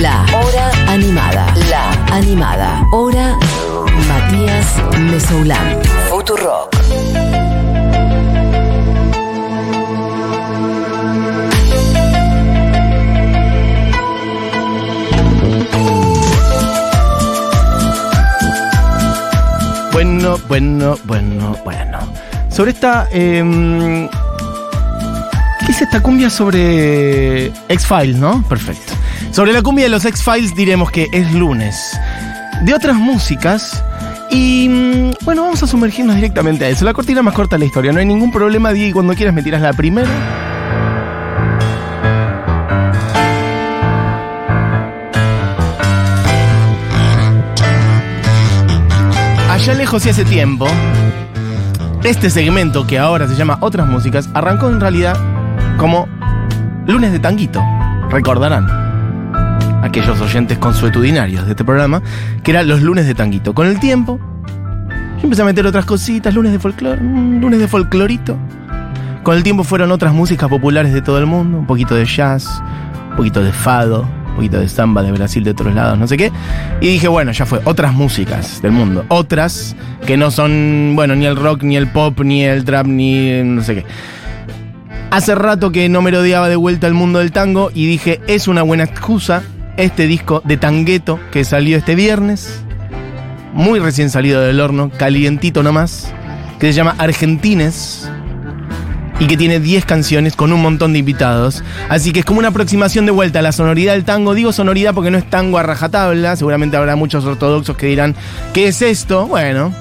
La Hora Animada. La Animada. Hora Matías Mesoulán. Futurock. Bueno, bueno, bueno, bueno. Sobre esta. em, ¿Qué es esta cumbia sobre X-Files, no? Perfecto. Sobre la cumbia de los X-Files diremos que es lunes. De otras músicas. Y mm, bueno, vamos a sumergirnos directamente a eso. La cortina más corta de la historia. No hay ningún problema, Diego. Cuando quieras me tiras la primera. Allá lejos y hace tiempo, este segmento que ahora se llama Otras Músicas arrancó en realidad como lunes de tanguito. Recordarán aquellos oyentes consuetudinarios de este programa que eran los lunes de tanguito. Con el tiempo, yo empecé a meter otras cositas, lunes de folclore, mm, lunes de folclorito. Con el tiempo fueron otras músicas populares de todo el mundo, un poquito de jazz, un poquito de fado, un poquito de samba de Brasil de otros lados, no sé qué. Y dije, bueno, ya fue, otras músicas del mundo. Otras que no son, bueno, ni el rock, ni el pop, ni el trap, ni no sé qué. Hace rato que no merodeaba de vuelta al mundo del tango y dije, es una buena excusa este disco de Tangueto que salió este viernes, muy recién salido del horno, calientito nomás, que se llama Argentines y que tiene 10 canciones con un montón de invitados. Así que es como una aproximación de vuelta a la sonoridad del tango. Digo sonoridad porque no es tango a rajatabla, seguramente habrá muchos ortodoxos que dirán, ¿qué es esto? Bueno,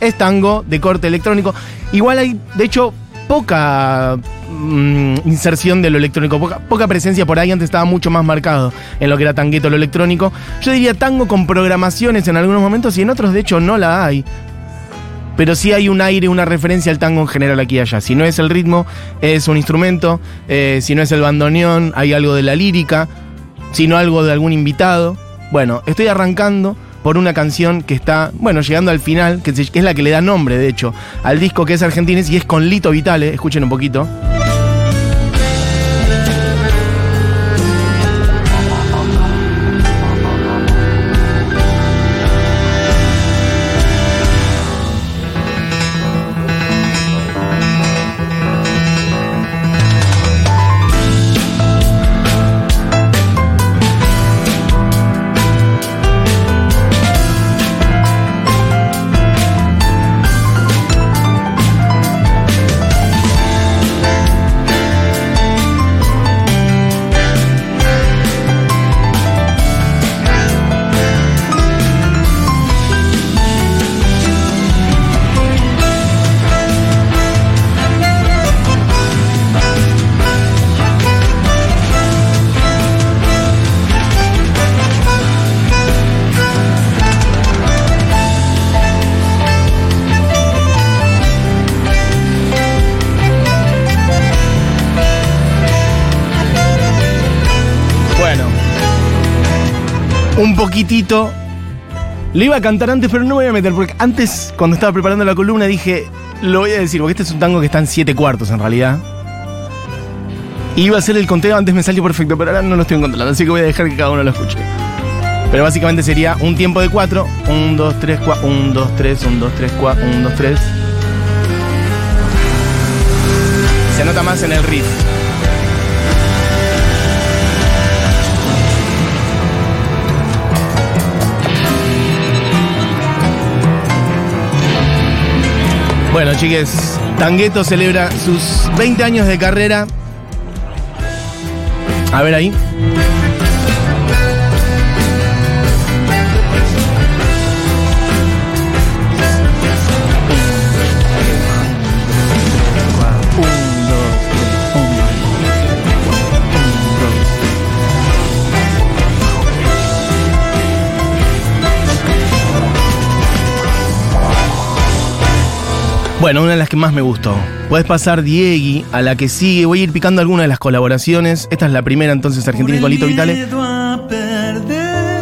es tango de corte electrónico. Igual hay, de hecho, poca mm, inserción de lo electrónico, poca, presencia por ahí, antes estaba mucho más marcado en lo que era tangueto, lo electrónico. Yo diría tango con programaciones en algunos momentos y en otros de hecho no la hay. Pero sí hay un aire, una referencia al tango en general aquí y allá. Si no es el ritmo, es un instrumento. Eh, si no es el bandoneón, hay algo de la lírica. Si no algo de algún invitado. Bueno, estoy arrancando por una canción que está, bueno, llegando al final, que es la que le da nombre, de hecho, al disco que es Argentines y es con Lito Vitale. Escuchen un poquito. Un poquitito. Lo iba a cantar antes, pero no me voy a meter, porque antes, cuando estaba preparando la columna, dije, lo voy a decir, porque este es un tango que está en siete cuartos en realidad. Iba a hacer el conteo, antes me salió perfecto, pero ahora no lo estoy encontrando, así que voy a dejar que cada uno lo escuche. Pero básicamente sería un tiempo de cuatro. Un, dos, tres, cuatro. Un, dos, tres, un, dos, tres, cuatro. Un, dos, tres. Se nota más en el riff. Bueno, chiques, Tangueto celebra sus 20 años de carrera. A ver ahí. Bueno, una de las que más me gustó. Puedes pasar Diegui a la que sigue. Voy a ir picando algunas de las colaboraciones. Esta es la primera, entonces, Argentina y Colito Vitale.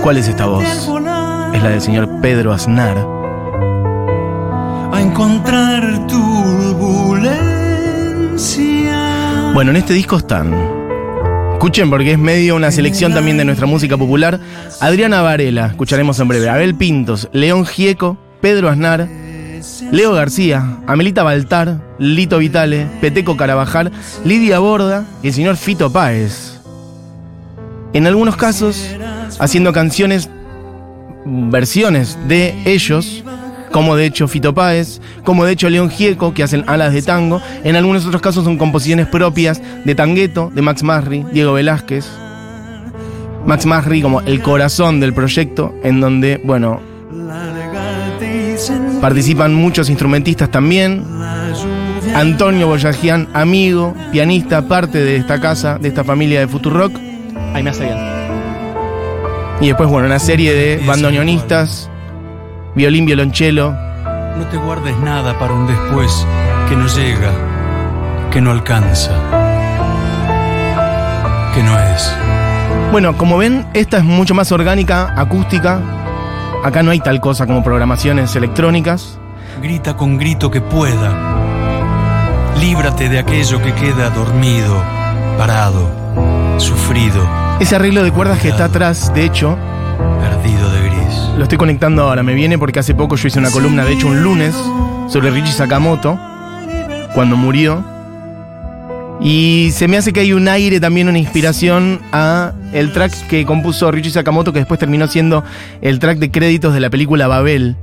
¿Cuál es esta voz? Es la del señor Pedro Aznar. a encontrar turbulencia. Bueno, en este disco están Escuchen porque es medio una selección también de nuestra música popular. Adriana Varela, escucharemos en breve. Abel Pintos, León Gieco, Pedro Aznar, Leo García, Amelita Baltar, Lito Vitale, Peteco Carabajal, Lidia Borda y el señor Fito Páez. En algunos casos, haciendo canciones, versiones de ellos, como de hecho Fito Páez, como de hecho León Gieco, que hacen alas de tango. En algunos otros casos son composiciones propias de Tangueto, de Max Marri, Diego Velázquez. Max Marri como el corazón del proyecto, en donde, bueno, participan muchos instrumentistas también. Antonio Boyajian, amigo, pianista, parte de esta casa, de esta familia de Futurock. Ahí me hace bien. Y después, bueno, una serie de bandoneonistas, violín, violonchelo. No te guardes nada para un después que no llega, que no alcanza, que no es. Bueno, como ven, esta es mucho más orgánica, acústica. Acá no hay tal cosa como programaciones electrónicas. Grita con grito que pueda. Líbrate de aquello que queda dormido, parado, sufrido, Ese arreglo de cuerdas que está atrás, de hecho, perdido de gris. lo estoy conectando ahora. Me viene porque hace poco yo hice una columna, de hecho un lunes, sobre Richie Sakamoto, cuando murió. Y se me hace que hay un aire también, una inspiración a el track que compuso Richie Sakamoto, que después terminó siendo el track de créditos de la película Babel.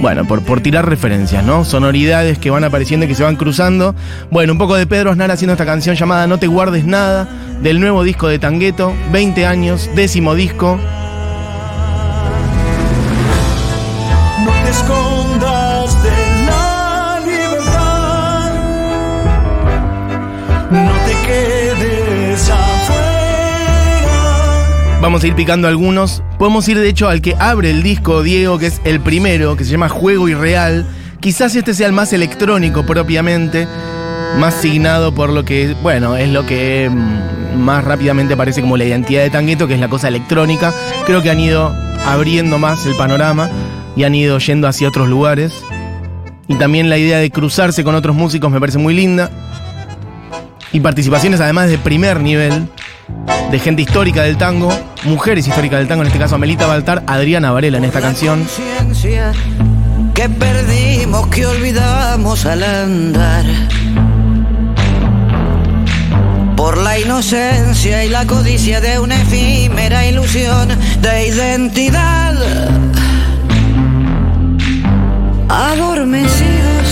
Bueno, por, por tirar referencias, ¿no? Sonoridades que van apareciendo y que se van cruzando. Bueno, un poco de Pedro Aznar haciendo esta canción llamada No te guardes nada, del nuevo disco de Tangueto, 20 años, décimo disco. Vamos a ir picando algunos. Podemos ir de hecho al que abre el disco, Diego, que es el primero, que se llama Juego Irreal. Quizás este sea el más electrónico propiamente, más signado por lo que, bueno, es lo que mm, más rápidamente aparece como la identidad de Tangueto, que es la cosa electrónica. Creo que han ido abriendo más el panorama y han ido yendo hacia otros lugares. Y también la idea de cruzarse con otros músicos me parece muy linda. Y participaciones además de primer nivel de gente histórica del tango, mujeres históricas del tango, en este caso Amelita Baltar, Adriana Varela en esta canción. que perdimos, que olvidamos al andar. Por la inocencia y la codicia de una efímera ilusión de identidad. Adormecidos,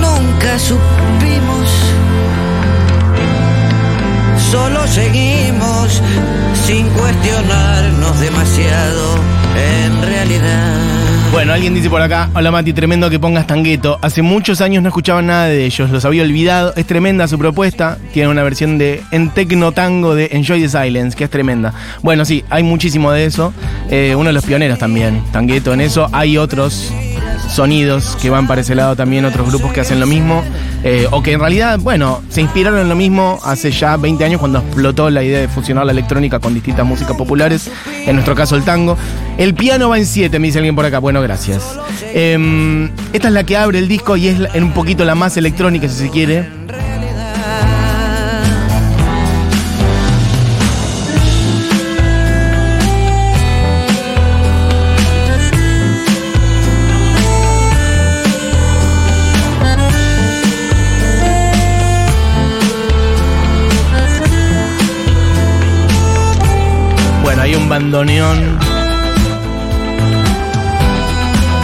nunca supimos. Solo seguimos sin cuestionarnos demasiado en realidad. Bueno, alguien dice por acá, hola Mati, tremendo que pongas tangueto. Hace muchos años no escuchaba nada de ellos, los había olvidado. Es tremenda su propuesta. Tiene una versión de en tecno tango de Enjoy the Silence, que es tremenda. Bueno, sí, hay muchísimo de eso. Eh, uno de los pioneros también, tangueto en eso. Hay otros sonidos que van para ese lado también, otros grupos que hacen lo mismo. eh, o que en realidad, bueno, se inspiraron en lo mismo hace ya 20 años cuando explotó la idea de fusionar la electrónica con distintas músicas populares. En nuestro caso, el tango. El piano va en 7, me dice alguien por acá. Bueno, gracias. Em, esta es la que abre el disco y es en un poquito la más electrónica, si se quiere.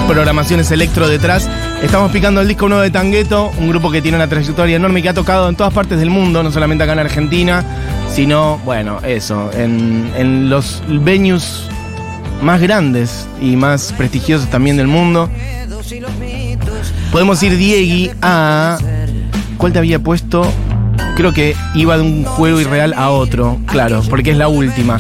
Programaciones electro detrás. Estamos picando el disco nuevo de Tangueto, un grupo que tiene una trayectoria enorme que ha tocado en todas partes del mundo, no solamente acá en Argentina, sino, bueno, eso, en, en los venues más grandes y más prestigiosos también del mundo. Podemos ir, Diegui, a. ¿Cuál te había puesto? Creo que iba de un juego irreal a otro, claro, porque es la última.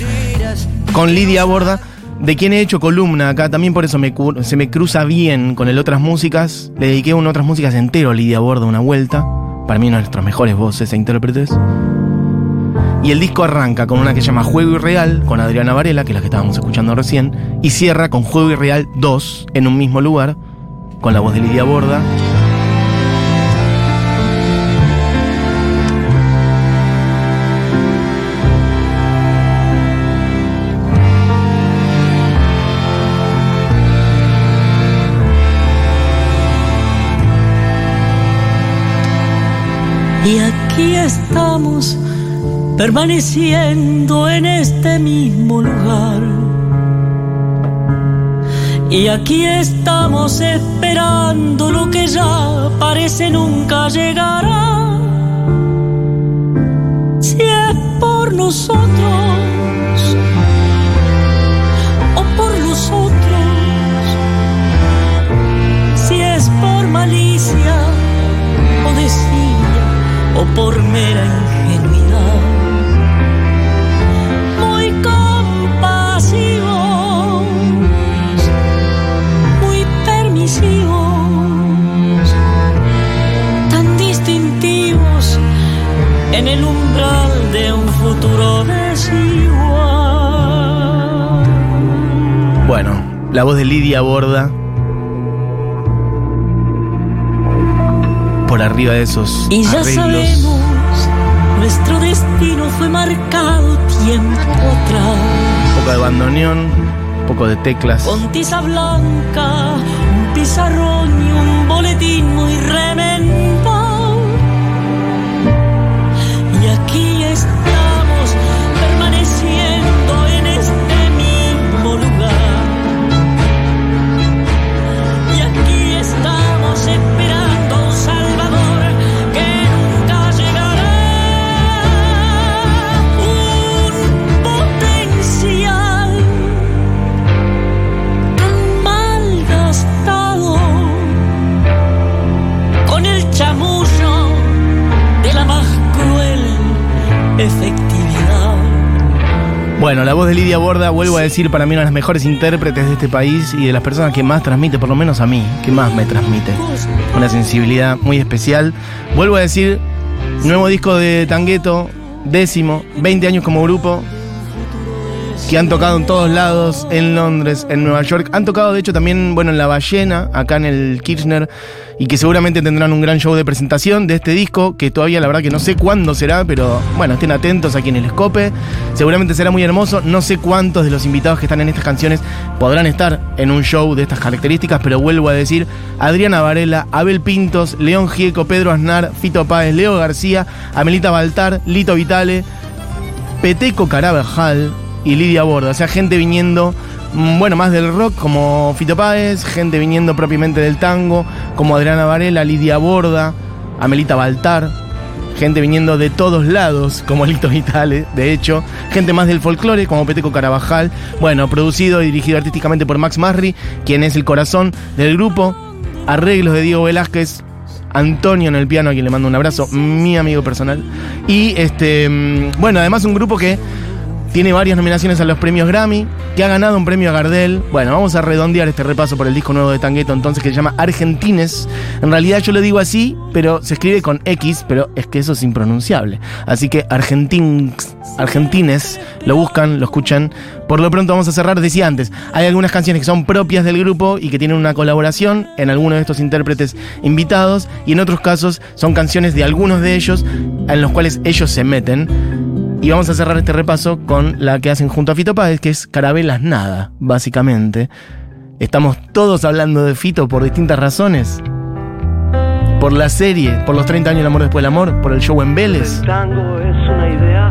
Con Lidia Borda, de quien he hecho columna acá, también por eso se me cruza bien con el otras músicas. Le dediqué un otras músicas entero a Lidia Borda una vuelta. Para mí, una de nuestras mejores voces e intérpretes. Y el disco arranca con una que se llama Juego Irreal, con Adriana Varela, que es la que estábamos escuchando recién, y cierra con Juego Irreal 2, en un mismo lugar, con la voz de Lidia Borda. Aquí estamos permaneciendo en este mismo lugar. Y aquí estamos esperando lo que ya parece nunca llegará. Si es por nosotros o por mera ingenuidad. Muy compasivos, muy permisivos, tan distintivos en el umbral de un futuro desigual. Bueno, la voz de Lidia Borda. Por arriba de esos Y ya arreglos. sabemos, nuestro destino fue marcado tiempo atrás. Un poco de bandoneón, un poco de teclas. Con tiza blanca, un pizarrón y un boletín muy remendado. Efectividad. Bueno, la voz de Lidia Borda, vuelvo a decir, para mí una de las mejores intérpretes de este país y de las personas que más transmite, por lo menos a mí, que más me transmite. Una sensibilidad muy especial. Vuelvo a decir, nuevo disco de Tangueto, décimo, 20 años como grupo, que han tocado en todos lados, en Londres, en Nueva York. Han tocado, de hecho, también, bueno, en La Ballena, acá en el Kirchner, y que seguramente tendrán un gran show de presentación de este disco, que todavía la verdad que no sé cuándo será, pero bueno, estén atentos a quienes les cope. Seguramente será muy hermoso. No sé cuántos de los invitados que están en estas canciones podrán estar en un show de estas características, pero vuelvo a decir, Adriana Varela, Abel Pintos, León Gieco, Pedro Aznar, Fito Páez, Leo García, Amelita Baltar, Lito Vitale, Peteco Carabajal y Lidia Borda. O sea, gente viniendo, mm, bueno, más del rock como Fito Páez, gente viniendo propiamente del tango como Adriana Varela, Lidia Borda, Amelita Baltar. Gente viniendo de todos lados, como Lito Vitale, de hecho. Gente más del folclore, como Peteco Carabajal. Bueno, producido y dirigido artísticamente por Max Marri, quien es el corazón del grupo. Arreglos de Diego Velázquez, Antonio en el piano, a quien le mando un abrazo, mi amigo personal. Y este, mm, bueno, además un grupo que tiene varias nominaciones a los premios Grammy, que ha ganado un premio a Gardel. Bueno, vamos a redondear este repaso por el disco nuevo de Tangueto entonces que se llama Argentines. En realidad yo lo digo así, pero se escribe con X, pero es que eso es impronunciable. Así que Argentins, Argentines, lo buscan, lo escuchan. Por lo pronto vamos a cerrar, decía antes, hay algunas canciones que son propias del grupo y que tienen una colaboración en algunos de estos intérpretes invitados y en otros casos son canciones de algunos de ellos en los cuales ellos se meten. Y vamos a cerrar este repaso con la que hacen junto a Fito Páez, que es Carabelas Nada, básicamente. Estamos todos hablando de Fito por distintas razones. Por la serie, por los 30 años del amor después del amor, por el show en Vélez. tango es una idea,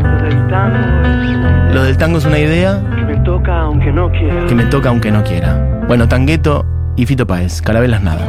lo del tango es una idea Lo del tango es una idea que me toca aunque no quiera. que me toca aunque no quiera. Bueno, Tangueto y Fito Páez, Carabelas Nada.